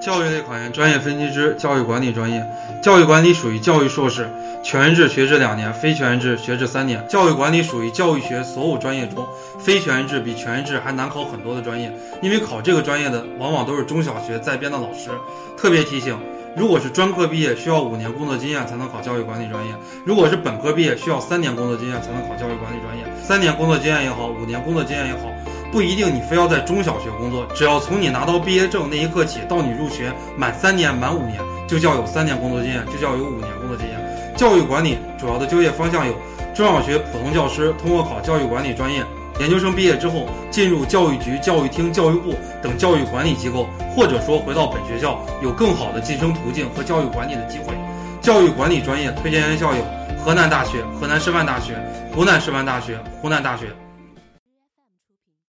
教育类考研专业分析之教育管理专业，教育管理属于教育硕士，全日制学制两年，非全日制学制三年。教育管理属于教育学所有专业中非全日制比全日制还难考很多的专业，因为考这个专业的往往都是中小学在编的老师。特别提醒，如果是专科毕业，需要五年工作经验才能考教育管理专业；如果是本科毕业，需要三年工作经验才能考教育管理专业。三年工作经验也好，五年工作经验也好。不一定你非要在中小学工作，只要从你拿到毕业证那一刻起，到你入学满三年、满五年，就叫有三年工作经验，就叫有五年工作经验。教育管理主要的就业方向有：中小学普通教师通过考教育管理专业，研究生毕业之后进入教育局、教育厅、教育部等教育管理机构，或者说回到本学校有更好的晋升途径和教育管理的机会。教育管理专业推荐院校有河南大学、河南师范大学、湖南师范大学、湖南大学。